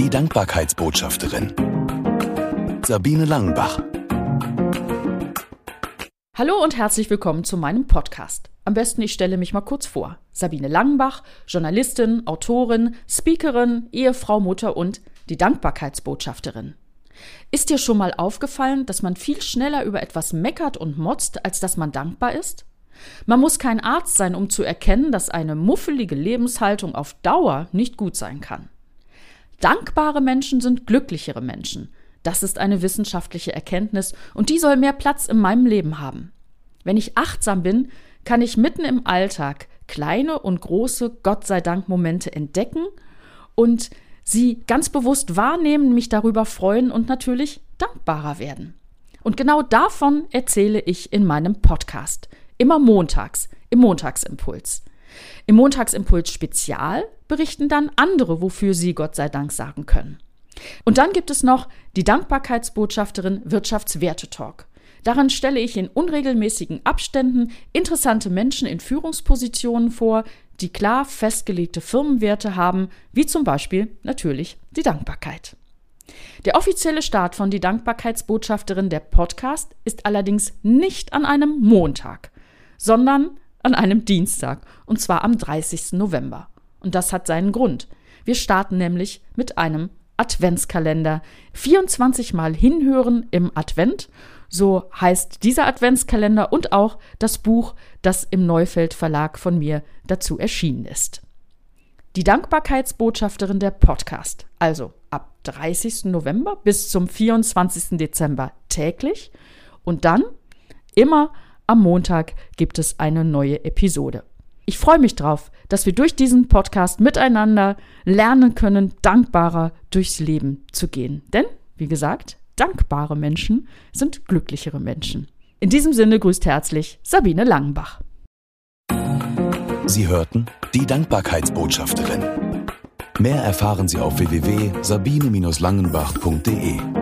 Die Dankbarkeitsbotschafterin. Sabine Langenbach. Hallo und herzlich willkommen zu meinem Podcast. Am besten ich stelle mich mal kurz vor. Sabine Langenbach, Journalistin, Autorin, Speakerin, Ehefrau, Mutter und die Dankbarkeitsbotschafterin. Ist dir schon mal aufgefallen, dass man viel schneller über etwas meckert und motzt, als dass man dankbar ist? Man muss kein Arzt sein, um zu erkennen, dass eine muffelige Lebenshaltung auf Dauer nicht gut sein kann. Dankbare Menschen sind glücklichere Menschen. Das ist eine wissenschaftliche Erkenntnis und die soll mehr Platz in meinem Leben haben. Wenn ich achtsam bin, kann ich mitten im Alltag kleine und große Gott sei Dank Momente entdecken und sie ganz bewusst wahrnehmen, mich darüber freuen und natürlich dankbarer werden. Und genau davon erzähle ich in meinem Podcast. Immer montags, im Montagsimpuls. Im Montagsimpuls Spezial berichten dann andere, wofür sie Gott sei Dank sagen können. Und dann gibt es noch die Dankbarkeitsbotschafterin Wirtschaftswerte-Talk. Daran stelle ich in unregelmäßigen Abständen interessante Menschen in Führungspositionen vor, die klar festgelegte Firmenwerte haben, wie zum Beispiel natürlich die Dankbarkeit. Der offizielle Start von Die Dankbarkeitsbotschafterin der Podcast ist allerdings nicht an einem Montag, sondern an einem Dienstag, und zwar am 30. November. Und das hat seinen Grund. Wir starten nämlich mit einem Adventskalender. 24 Mal hinhören im Advent. So heißt dieser Adventskalender und auch das Buch, das im Neufeld Verlag von mir dazu erschienen ist. Die Dankbarkeitsbotschafterin der Podcast. Also ab 30. November bis zum 24. Dezember täglich und dann immer am Montag gibt es eine neue Episode. Ich freue mich drauf, dass wir durch diesen Podcast miteinander lernen können, dankbarer durchs Leben zu gehen. Denn, wie gesagt, dankbare Menschen sind glücklichere Menschen. In diesem Sinne grüßt herzlich Sabine Langenbach. Sie hörten die Dankbarkeitsbotschafterin. Mehr erfahren Sie auf www.sabine-langenbach.de.